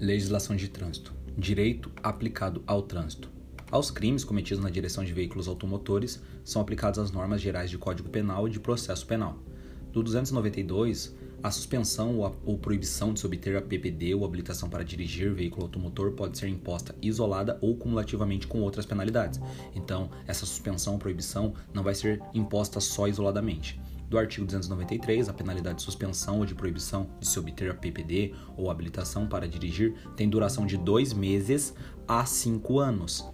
Legislação de trânsito. Direito aplicado ao trânsito. Aos crimes cometidos na direção de veículos automotores são aplicadas as normas gerais de Código Penal e de Processo Penal. Do 292, a suspensão ou, a, ou proibição de se obter a PPD ou habilitação para dirigir veículo automotor pode ser imposta isolada ou cumulativamente com outras penalidades. Então, essa suspensão ou proibição não vai ser imposta só isoladamente do artigo 293, a penalidade de suspensão ou de proibição de se obter a PPD ou habilitação para dirigir tem duração de dois meses a cinco anos.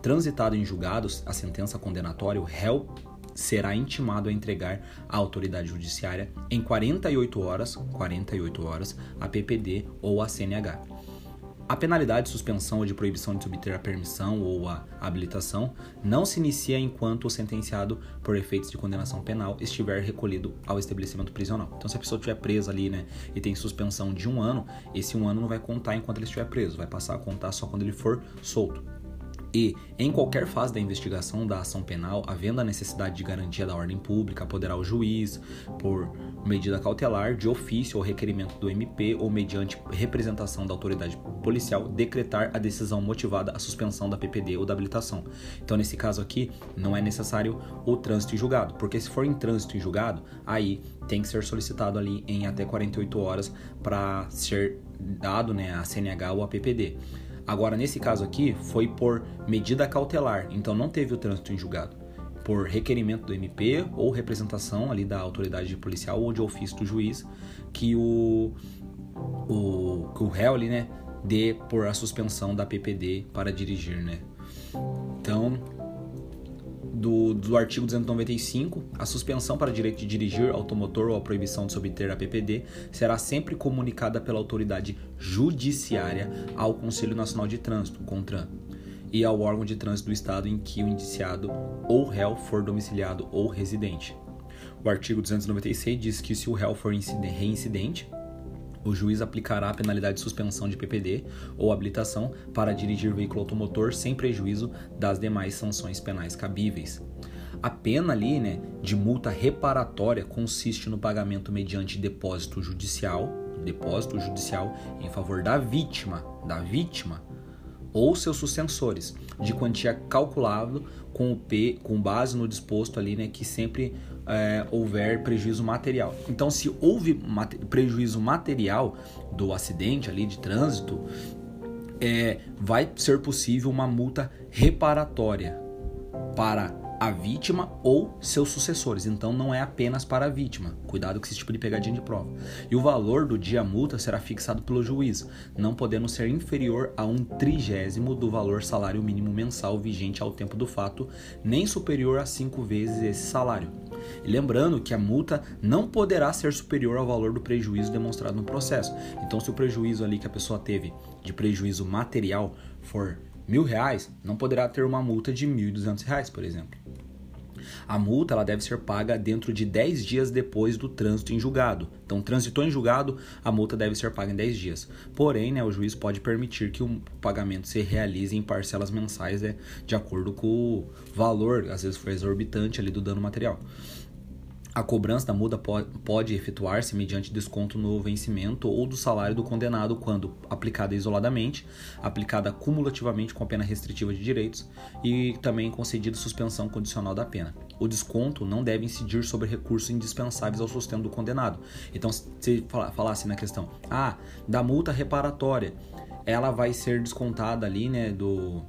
Transitado em julgados a sentença condenatória, o réu será intimado a entregar à autoridade judiciária em 48 horas, 48 horas, a PPD ou a CNH. A penalidade de suspensão ou de proibição de obter a permissão ou a habilitação não se inicia enquanto o sentenciado, por efeitos de condenação penal, estiver recolhido ao estabelecimento prisional. Então, se a pessoa estiver presa ali, né, e tem suspensão de um ano, esse um ano não vai contar enquanto ele estiver preso, vai passar a contar só quando ele for solto. E, em qualquer fase da investigação da ação penal, havendo a necessidade de garantia da ordem pública, poderá o juiz, por medida cautelar, de ofício ou requerimento do MP ou mediante representação da autoridade policial, decretar a decisão motivada à suspensão da PPD ou da habilitação. Então, nesse caso aqui, não é necessário o trânsito em julgado, porque se for em trânsito em julgado, aí tem que ser solicitado ali em até 48 horas para ser dado né, a CNH ou a PPD. Agora, nesse caso aqui, foi por medida cautelar, então não teve o trânsito em julgado. Por requerimento do MP ou representação ali da autoridade policial ou de ofício do juiz que o, o, que o réu ali, né, dê por a suspensão da PPD para dirigir, né. Então, do, do artigo 295, a suspensão para direito de dirigir automotor ou a proibição de se obter a PPD será sempre comunicada pela autoridade judiciária ao Conselho Nacional de Trânsito, CONTRAN, e ao órgão de trânsito do estado em que o indiciado ou réu for domiciliado ou residente. O artigo 296 diz que se o réu for reincidente, o juiz aplicará a penalidade de suspensão de PPD ou habilitação para dirigir veículo automotor sem prejuízo das demais sanções penais cabíveis. A pena ali, né, de multa reparatória consiste no pagamento mediante depósito judicial, depósito judicial em favor da vítima, da vítima ou seus sucessores, de quantia calculável com o P, com base no disposto ali, né, que sempre é, houver prejuízo material. Então, se houve prejuízo material do acidente ali de trânsito, é, vai ser possível uma multa reparatória para a vítima ou seus sucessores. Então não é apenas para a vítima. Cuidado com esse tipo de pegadinha de prova. E o valor do dia multa será fixado pelo juiz, não podendo ser inferior a um trigésimo do valor salário mínimo mensal vigente ao tempo do fato, nem superior a cinco vezes esse salário. Lembrando que a multa não poderá ser superior ao valor do prejuízo demonstrado no processo. Então, se o prejuízo ali que a pessoa teve de prejuízo material for mil reais, não poderá ter uma multa de mil e duzentos reais, por exemplo. A multa ela deve ser paga dentro de 10 dias depois do trânsito em julgado. Então, transitou em julgado, a multa deve ser paga em 10 dias. Porém, né, o juiz pode permitir que o pagamento se realize em parcelas mensais né, de acordo com o valor, às vezes foi exorbitante ali do dano material. A cobrança da multa pode efetuar-se mediante desconto no vencimento ou do salário do condenado quando aplicada isoladamente, aplicada cumulativamente com a pena restritiva de direitos e também concedida suspensão condicional da pena. O desconto não deve incidir sobre recursos indispensáveis ao sustento do condenado. Então, se falasse na questão, ah, da multa reparatória, ela vai ser descontada ali, né, do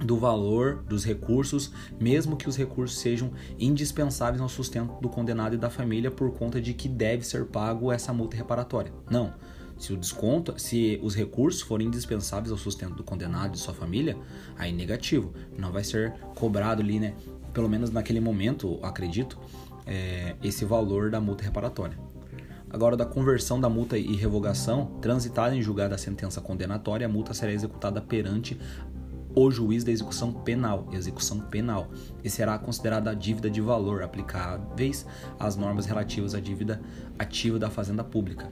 do valor dos recursos, mesmo que os recursos sejam indispensáveis ao sustento do condenado e da família por conta de que deve ser pago essa multa reparatória. Não. Se o desconto, se os recursos forem indispensáveis ao sustento do condenado e sua família, aí negativo. Não vai ser cobrado ali, né? Pelo menos naquele momento, acredito, é, esse valor da multa reparatória. Agora, da conversão da multa e revogação, transitada em julgada a sentença condenatória, a multa será executada perante o juiz da execução penal, execução penal, e será considerada a dívida de valor aplicáveis às normas relativas à dívida ativa da fazenda pública.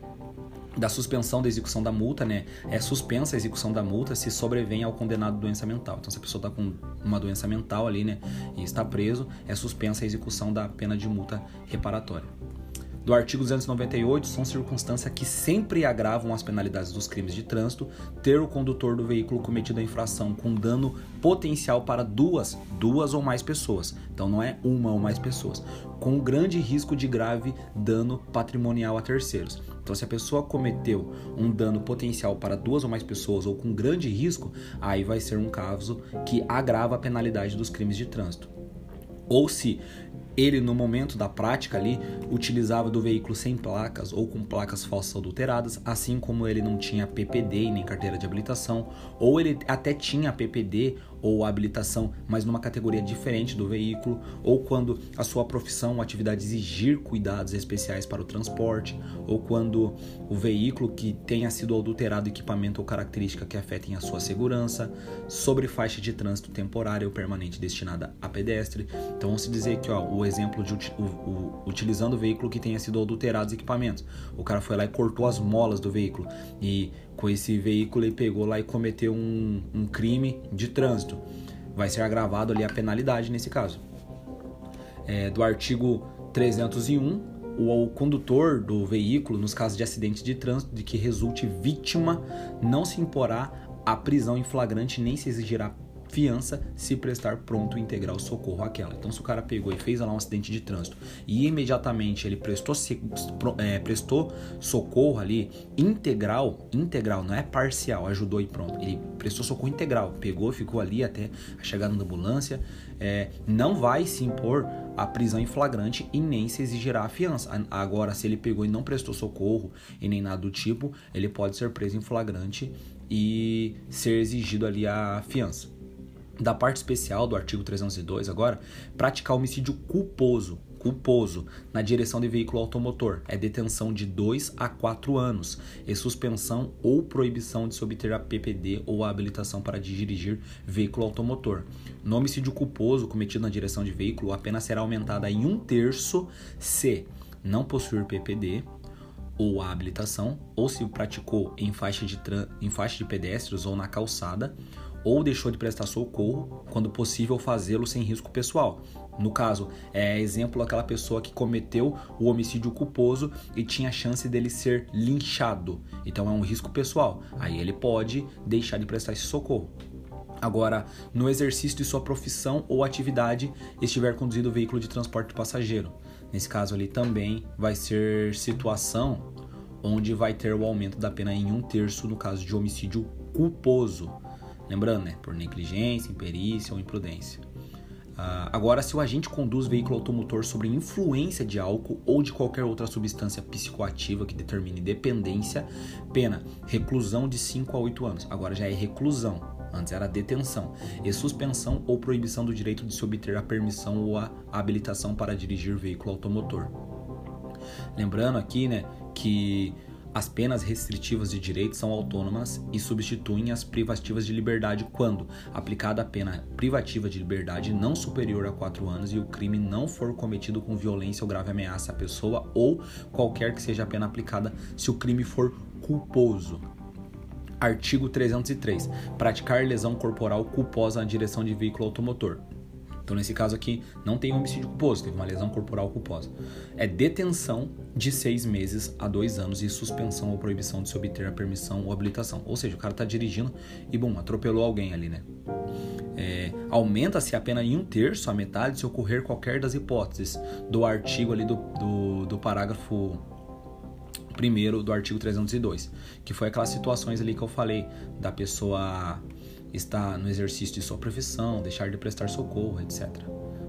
Da suspensão da execução da multa, né? É suspensa a execução da multa se sobrevém ao condenado doença mental. Então, se a pessoa está com uma doença mental ali, né? E está preso, é suspensa a execução da pena de multa reparatória. Do artigo 298 são circunstâncias que sempre agravam as penalidades dos crimes de trânsito ter o condutor do veículo cometido a infração com dano potencial para duas, duas ou mais pessoas. Então não é uma ou mais pessoas, com grande risco de grave dano patrimonial a terceiros. Então se a pessoa cometeu um dano potencial para duas ou mais pessoas ou com grande risco, aí vai ser um caso que agrava a penalidade dos crimes de trânsito. Ou se ele no momento da prática ali utilizava do veículo sem placas ou com placas falsas adulteradas, assim como ele não tinha PPD e nem carteira de habilitação, ou ele até tinha PPD ou habilitação, mas numa categoria diferente do veículo, ou quando a sua profissão ou atividade exigir cuidados especiais para o transporte, ou quando o veículo que tenha sido adulterado equipamento ou característica que afetem a sua segurança, sobre faixa de trânsito temporária ou permanente destinada a pedestre. Então vamos dizer que ó, o exemplo de o, o, utilizando o veículo que tenha sido adulterado os equipamentos. O cara foi lá e cortou as molas do veículo e com esse veículo ele pegou lá e cometeu um, um crime de trânsito. Vai ser agravado ali a penalidade nesse caso. É, do artigo 301, o, condutor do veículo, nos casos de acidente de trânsito de que resulte vítima, não se imporá a prisão em flagrante nem se exigirá fiança se prestar pronto integral socorro àquela. Então, se o cara pegou e fez lá um acidente de trânsito e imediatamente ele prestou, é, prestou socorro ali integral, integral, não é parcial, ajudou e pronto. Ele prestou socorro integral, pegou, ficou ali até a chegada da ambulância, é, não vai se impor a prisão em flagrante e nem se exigirá a fiança. Agora, se ele pegou e não prestou socorro e nem nada do tipo, ele pode ser preso em flagrante e ser exigido ali a fiança da parte especial do artigo 302 agora, praticar homicídio culposo, culposo na direção de veículo automotor é detenção de 2 a 4 anos e suspensão ou proibição de se obter a PPD ou a habilitação para dirigir veículo automotor. No homicídio culposo cometido na direção de veículo, a pena será aumentada em um terço se não possuir PPD ou a habilitação, ou se praticou em faixa de, em faixa de pedestres ou na calçada, ou deixou de prestar socorro quando possível fazê-lo sem risco pessoal. No caso, é exemplo aquela pessoa que cometeu o homicídio culposo e tinha chance dele ser linchado. Então é um risco pessoal. Aí ele pode deixar de prestar esse socorro. Agora, no exercício de sua profissão ou atividade, estiver conduzindo o veículo de transporte de passageiro. Nesse caso ali também vai ser situação onde vai ter o aumento da pena em um terço no caso de homicídio culposo. Lembrando, né? Por negligência, imperícia ou imprudência. Uh, agora, se o agente conduz veículo automotor sobre influência de álcool ou de qualquer outra substância psicoativa que determine dependência, pena reclusão de 5 a 8 anos. Agora já é reclusão, antes era detenção, e suspensão ou proibição do direito de se obter a permissão ou a habilitação para dirigir veículo automotor. Lembrando aqui, né, que as penas restritivas de direito são autônomas e substituem as privativas de liberdade quando aplicada a pena privativa de liberdade não superior a 4 anos e o crime não for cometido com violência ou grave ameaça à pessoa ou qualquer que seja a pena aplicada se o crime for culposo. Artigo 303. Praticar lesão corporal culposa na direção de veículo automotor. Então, nesse caso aqui, não tem homicídio culposo, teve uma lesão corporal culposa. É detenção de seis meses a dois anos e suspensão ou proibição de se obter a permissão ou habilitação. Ou seja, o cara está dirigindo e, bom, atropelou alguém ali, né? É, Aumenta-se a pena em um terço, a metade, se ocorrer qualquer das hipóteses do artigo ali do, do, do parágrafo primeiro do artigo 302, que foi aquelas situações ali que eu falei da pessoa estar no exercício de sua profissão, deixar de prestar socorro, etc.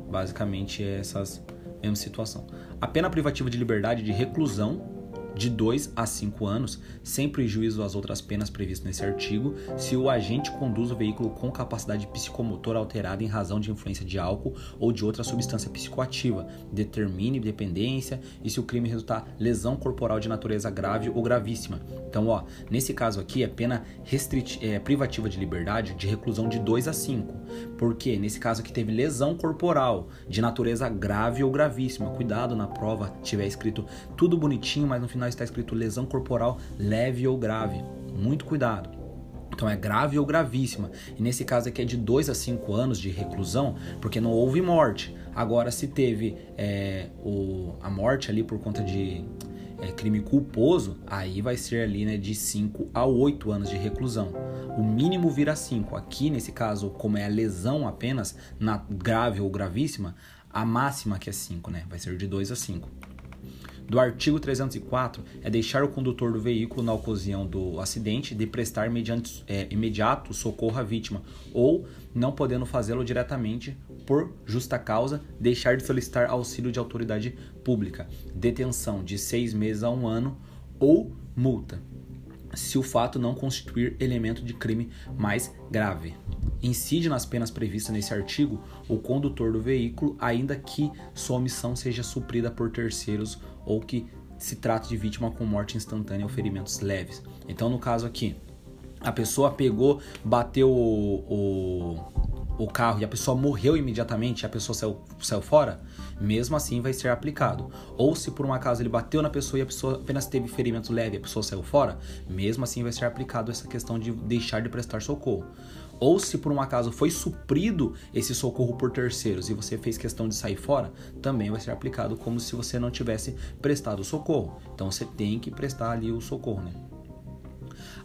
Basicamente é essas mesma situação. A pena privativa de liberdade de reclusão de 2 a 5 anos, sem prejuízo às outras penas previstas nesse artigo, se o agente conduz o veículo com capacidade psicomotora alterada em razão de influência de álcool ou de outra substância psicoativa, determine dependência e se o crime resultar lesão corporal de natureza grave ou gravíssima. Então, ó, nesse caso aqui é pena restrit é, privativa de liberdade de reclusão de 2 a 5. Porque nesse caso aqui teve lesão corporal de natureza grave ou gravíssima. Cuidado na prova, tiver escrito tudo bonitinho, mas no final está escrito lesão corporal leve ou grave. Muito cuidado. Então é grave ou gravíssima. E nesse caso aqui é de 2 a 5 anos de reclusão, porque não houve morte. Agora, se teve é, o, a morte ali por conta de é, crime culposo, aí vai ser ali né, de 5 a 8 anos de reclusão. O mínimo vira 5. Aqui, nesse caso, como é a lesão apenas, na grave ou gravíssima, a máxima que é 5, né? Vai ser de 2 a 5 do artigo 304 é deixar o condutor do veículo na ocasião do acidente de prestar mediante, é, imediato socorro à vítima ou, não podendo fazê-lo diretamente por justa causa, deixar de solicitar auxílio de autoridade pública, detenção de seis meses a um ano ou multa, se o fato não constituir elemento de crime mais grave incide nas penas previstas nesse artigo o condutor do veículo, ainda que sua omissão seja suprida por terceiros ou que se trate de vítima com morte instantânea ou ferimentos leves. Então, no caso aqui, a pessoa pegou, bateu o, o, o carro e a pessoa morreu imediatamente, a pessoa saiu, saiu fora, mesmo assim vai ser aplicado. Ou se por um acaso ele bateu na pessoa e a pessoa apenas teve ferimento leve e a pessoa saiu fora, mesmo assim vai ser aplicado essa questão de deixar de prestar socorro ou se por um acaso foi suprido esse socorro por terceiros e você fez questão de sair fora, também vai ser aplicado como se você não tivesse prestado socorro. Então você tem que prestar ali o socorro, né?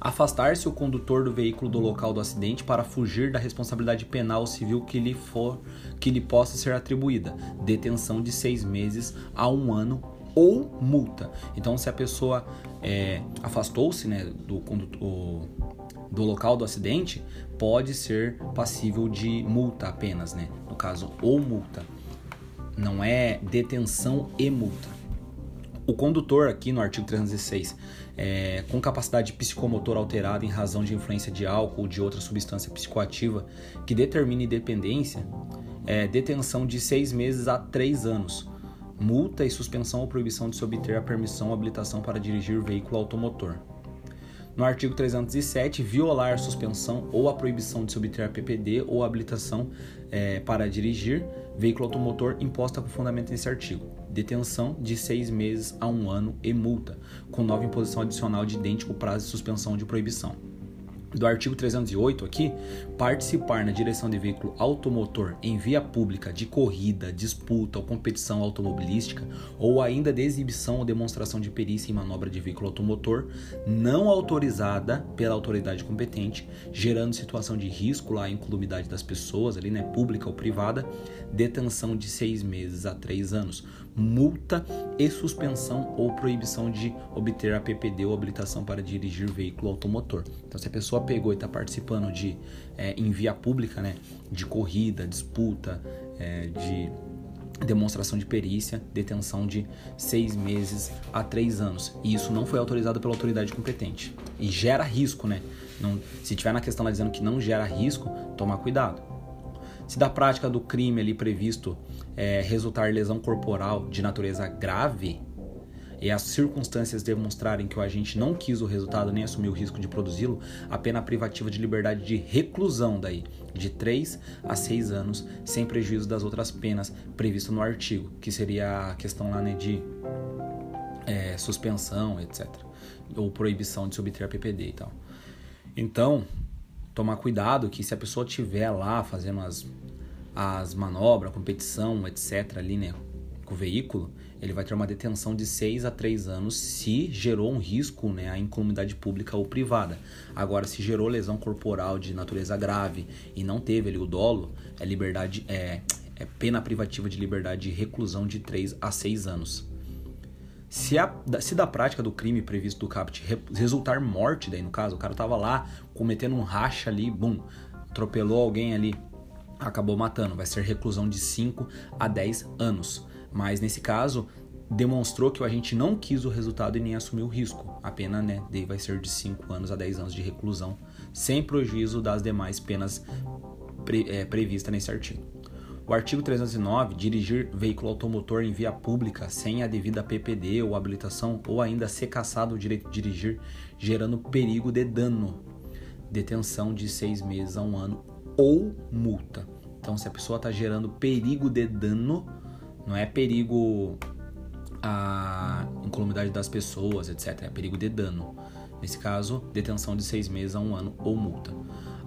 Afastar-se o condutor do veículo do local do acidente para fugir da responsabilidade penal civil que lhe for que lhe possa ser atribuída, detenção de seis meses a um ano ou multa. Então, se a pessoa é, afastou-se né, do condutor do local do acidente pode ser passível de multa apenas, né? No caso, ou multa. Não é detenção e multa. O condutor, aqui no artigo 306, é, com capacidade psicomotor alterada em razão de influência de álcool ou de outra substância psicoativa que determine dependência, é, detenção de seis meses a três anos, multa e suspensão ou proibição de se obter a permissão ou habilitação para dirigir veículo automotor. No artigo 307, violar a suspensão ou a proibição de obter PPD ou habilitação é, para dirigir veículo automotor imposta com fundamento nesse artigo. Detenção de seis meses a um ano e multa, com nova imposição adicional de idêntico prazo de suspensão de proibição do artigo 308 aqui, participar na direção de veículo automotor em via pública de corrida, disputa ou competição automobilística ou ainda de exibição ou demonstração de perícia em manobra de veículo automotor não autorizada pela autoridade competente, gerando situação de risco lá à incolumidade das pessoas ali, né, pública ou privada, detenção de seis meses a três anos, multa e suspensão ou proibição de obter a PPD ou habilitação para dirigir veículo automotor. Então, se a pessoa pegou e está participando de é, em via pública, né, de corrida, disputa, é, de demonstração de perícia, detenção de seis meses a três anos. E isso não foi autorizado pela autoridade competente. E gera risco, né? Não, se tiver na questão lá dizendo que não gera risco, tomar cuidado. Se da prática do crime ali previsto é, resultar lesão corporal de natureza grave, e as circunstâncias demonstrarem que o agente não quis o resultado nem assumiu o risco de produzi-lo, a pena privativa de liberdade de reclusão daí de 3 a 6 anos, sem prejuízo das outras penas previstas no artigo, que seria a questão lá né, de é, suspensão, etc. Ou proibição de se obter a PPD e tal. Então, tomar cuidado que se a pessoa estiver lá fazendo as, as manobras, competição, etc., ali, né, com o veículo, ele vai ter uma detenção de 6 a 3 anos se gerou um risco né, à incolumidade pública ou privada. Agora, se gerou lesão corporal de natureza grave e não teve ali o dolo, é liberdade é, é pena privativa de liberdade de reclusão de 3 a 6 anos. Se, a, se da prática do crime previsto do CAPT resultar morte, daí no caso, o cara tava lá cometendo um racha ali, bum, atropelou alguém ali, acabou matando, vai ser reclusão de 5 a 10 anos. Mas nesse caso, demonstrou que o agente não quis o resultado e nem assumiu o risco. A pena né, vai ser de 5 anos a 10 anos de reclusão, sem prejuízo das demais penas pre, é, previstas nesse artigo. O artigo 309, dirigir veículo automotor em via pública sem a devida PPD ou habilitação, ou ainda ser cassado o direito de dirigir, gerando perigo de dano, detenção de seis meses a um ano ou multa. Então, se a pessoa está gerando perigo de dano, não é perigo a incolumidade das pessoas, etc. É perigo de dano. Nesse caso, detenção de seis meses a um ano ou multa.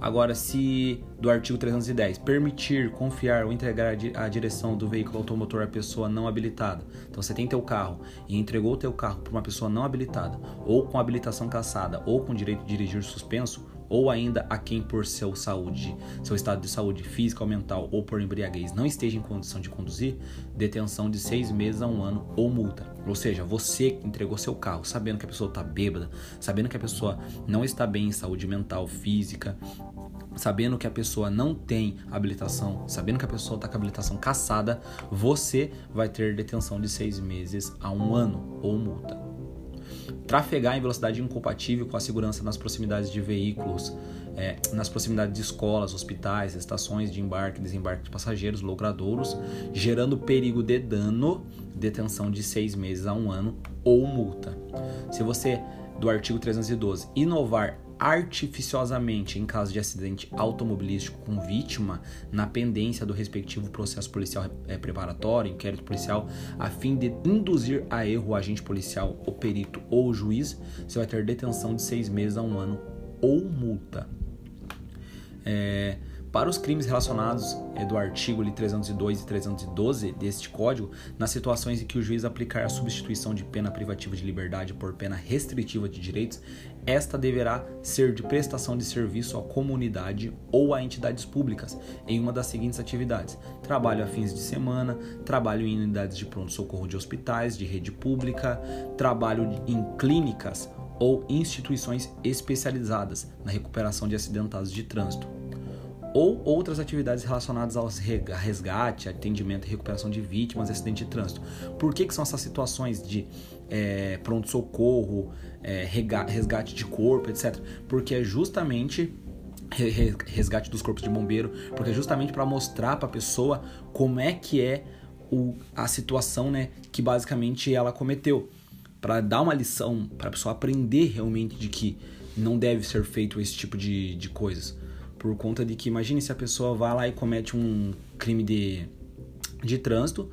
Agora, se do artigo 310 permitir, confiar ou entregar a direção do veículo automotor à pessoa não habilitada. Então, você tem teu carro e entregou teu carro para uma pessoa não habilitada, ou com habilitação cassada, ou com direito de dirigir suspenso, ou ainda a quem por seu saúde, seu estado de saúde física ou mental ou por embriaguez não esteja em condição de conduzir, detenção de seis meses a um ano ou multa. Ou seja, você que entregou seu carro sabendo que a pessoa está bêbada, sabendo que a pessoa não está bem em saúde mental, física, sabendo que a pessoa não tem habilitação, sabendo que a pessoa está com a habilitação caçada, você vai ter detenção de seis meses a um ano ou multa trafegar em velocidade incompatível com a segurança nas proximidades de veículos, é, nas proximidades de escolas, hospitais, estações de embarque e desembarque de passageiros, logradouros, gerando perigo de dano, detenção de seis meses a um ano ou multa. Se você, do artigo 312, inovar artificiosamente em caso de acidente automobilístico com vítima na pendência do respectivo processo policial é, preparatório, inquérito policial, a fim de induzir a erro o agente policial, o perito ou o juiz, você vai ter detenção de seis meses a um ano ou multa. É, para os crimes relacionados é, do artigo 302 e 312 deste Código, nas situações em que o juiz aplicar a substituição de pena privativa de liberdade por pena restritiva de direitos, esta deverá ser de prestação de serviço à comunidade ou a entidades públicas em uma das seguintes atividades: trabalho a fins de semana, trabalho em unidades de pronto-socorro de hospitais, de rede pública, trabalho em clínicas ou instituições especializadas na recuperação de acidentados de trânsito ou outras atividades relacionadas ao resgate, atendimento e recuperação de vítimas de acidente de trânsito. Por que, que são essas situações de é, pronto-socorro, é, resgate de corpo, etc? Porque é justamente resgate dos corpos de bombeiro, porque é justamente para mostrar para a pessoa como é que é o, a situação né, que basicamente ela cometeu. Para dar uma lição, para a pessoa aprender realmente de que não deve ser feito esse tipo de, de coisas por conta de que imagine se a pessoa vai lá e comete um crime de, de trânsito,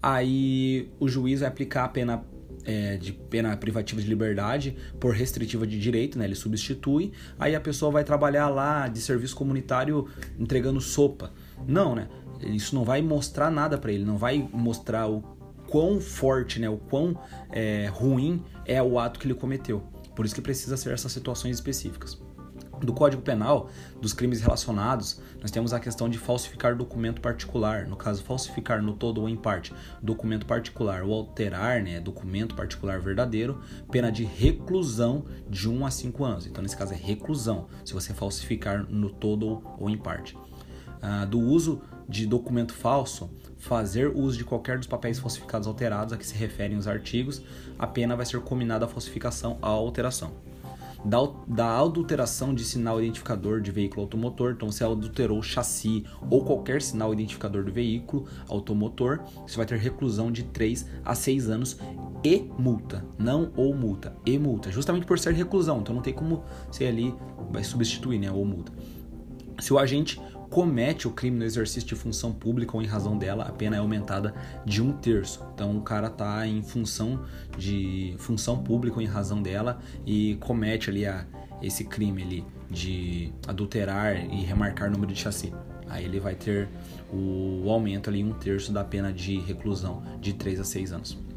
aí o juiz vai aplicar a pena é, de pena privativa de liberdade por restritiva de direito, né? Ele substitui, aí a pessoa vai trabalhar lá de serviço comunitário entregando sopa. Não, né? Isso não vai mostrar nada para ele, não vai mostrar o quão forte, né? O quão é, ruim é o ato que ele cometeu. Por isso que precisa ser essas situações específicas. Do Código Penal, dos crimes relacionados, nós temos a questão de falsificar documento particular. No caso, falsificar no todo ou em parte documento particular ou alterar né, documento particular verdadeiro, pena de reclusão de 1 a 5 anos. Então, nesse caso, é reclusão, se você falsificar no todo ou em parte. Ah, do uso de documento falso, fazer uso de qualquer dos papéis falsificados alterados a que se referem os artigos, a pena vai ser combinada a falsificação à alteração da, da adulteração de sinal identificador de veículo automotor. Então, você adulterou o chassi ou qualquer sinal identificador do veículo automotor, você vai ter reclusão de 3 a 6 anos e multa. Não ou multa, e multa. Justamente por ser reclusão. Então, não tem como ser ali, vai substituir, né? Ou multa. Se o agente comete o crime no exercício de função pública ou em razão dela, a pena é aumentada de um terço. Então o cara tá em função de função pública ou em razão dela e comete ali a, esse crime ali de adulterar e remarcar número de chassi. Aí ele vai ter o aumento ali um terço da pena de reclusão de 3 a 6 anos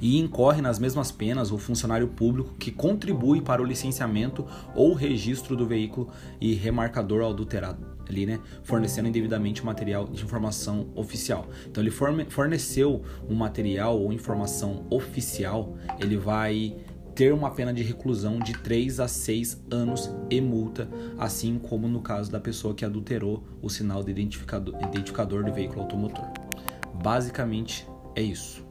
e incorre nas mesmas penas o funcionário público que contribui para o licenciamento ou registro do veículo e remarcador adulterado ali, né, fornecendo indevidamente material de informação oficial. Então ele forneceu um material ou informação oficial, ele vai ter uma pena de reclusão de 3 a 6 anos e multa, assim como no caso da pessoa que adulterou o sinal de identificador, identificador de veículo automotor. Basicamente é isso.